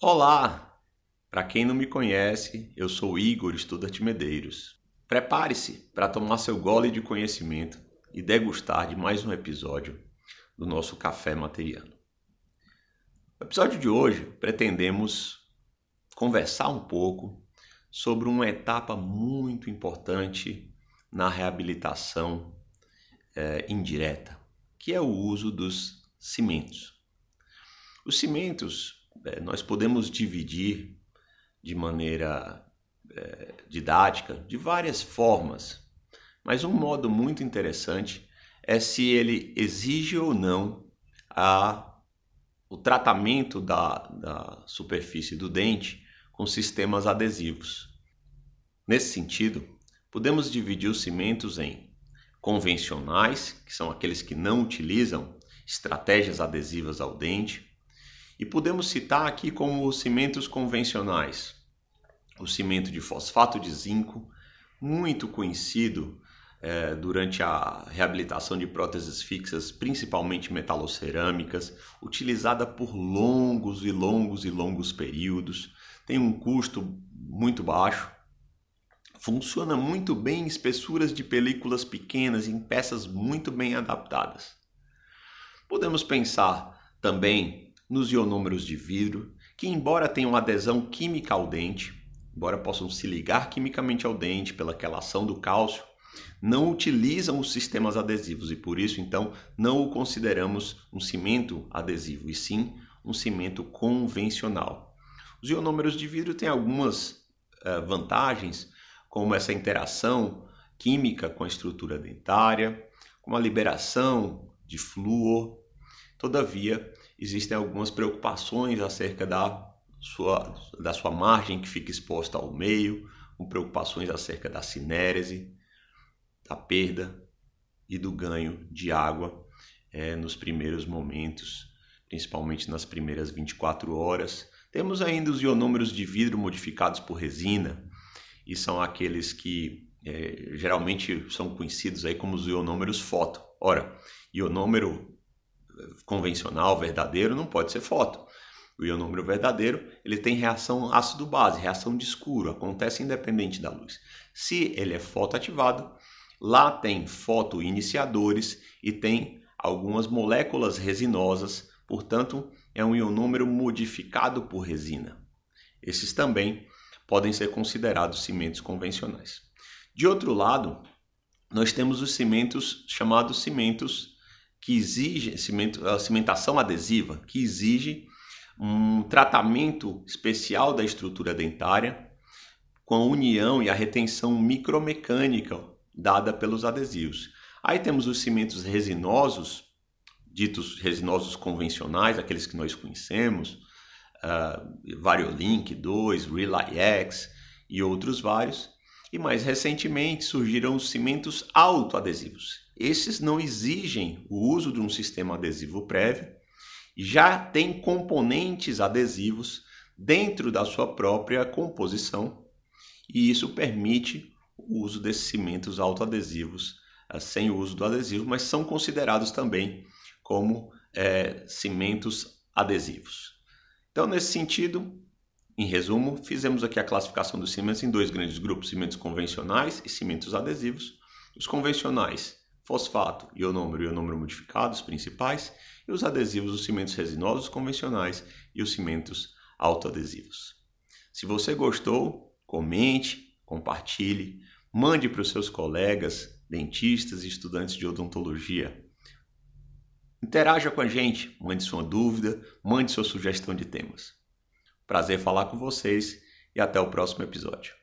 Olá! Para quem não me conhece, eu sou Igor Studart Medeiros. Prepare-se para tomar seu gole de conhecimento e degustar de mais um episódio do nosso Café Materiano. No episódio de hoje, pretendemos conversar um pouco sobre uma etapa muito importante na reabilitação é, indireta, que é o uso dos cimentos. Os cimentos é, nós podemos dividir de maneira é, didática de várias formas, mas um modo muito interessante é se ele exige ou não a, o tratamento da, da superfície do dente com sistemas adesivos. Nesse sentido, podemos dividir os cimentos em convencionais, que são aqueles que não utilizam estratégias adesivas ao dente, e podemos citar aqui como os cimentos convencionais o cimento de fosfato de zinco, muito conhecido é, durante a reabilitação de próteses fixas, principalmente metalocerâmicas, utilizada por longos e longos e longos períodos, tem um custo muito baixo, funciona muito bem em espessuras de películas pequenas, em peças muito bem adaptadas. Podemos pensar também nos ionômeros de vidro, que, embora tenham adesão química ao dente, embora possam se ligar quimicamente ao dente pela quelação do cálcio, não utilizam os sistemas adesivos e por isso então não o consideramos um cimento adesivo, e sim um cimento convencional. Os ionômeros de vidro têm algumas uh, vantagens, como essa interação química com a estrutura dentária, como a liberação de flúor. Todavia, existem algumas preocupações acerca da sua, da sua margem que fica exposta ao meio, com preocupações acerca da sinérese, da perda e do ganho de água é, nos primeiros momentos, principalmente nas primeiras 24 horas, temos ainda os ionômeros de vidro modificados por resina, e são aqueles que é, geralmente são conhecidos aí como os ionômeros foto. Ora, ionômero convencional, verdadeiro, não pode ser foto. O ionômero verdadeiro ele tem reação ácido-base, reação de escuro, acontece independente da luz. Se ele é fotoativado, lá tem fotoiniciadores e tem algumas moléculas resinosas, portanto, é um ionômero modificado por resina. Esses também podem ser considerados cimentos convencionais. De outro lado, nós temos os cimentos chamados cimentos que exigem cimento, a cimentação adesiva, que exige um tratamento especial da estrutura dentária com a união e a retenção micromecânica dada pelos adesivos. Aí temos os cimentos resinosos, ditos resinosos convencionais, aqueles que nós conhecemos, uh, Variolink 2, Relay-X e outros vários. E mais recentemente surgiram os cimentos autoadesivos. Esses não exigem o uso de um sistema adesivo prévio, já tem componentes adesivos dentro da sua própria composição, e isso permite o uso desses cimentos autoadesivos uh, sem o uso do adesivo, mas são considerados também como é, cimentos adesivos. Então, nesse sentido, em resumo, fizemos aqui a classificação dos cimentos em dois grandes grupos: cimentos convencionais e cimentos adesivos. Os convencionais, fosfato, ionômero e ionômero modificados, principais, e os adesivos, os cimentos resinosos convencionais e os cimentos autoadesivos. Se você gostou, comente, compartilhe, mande para os seus colegas, dentistas e estudantes de odontologia. Interaja com a gente, mande sua dúvida, mande sua sugestão de temas. Prazer falar com vocês e até o próximo episódio.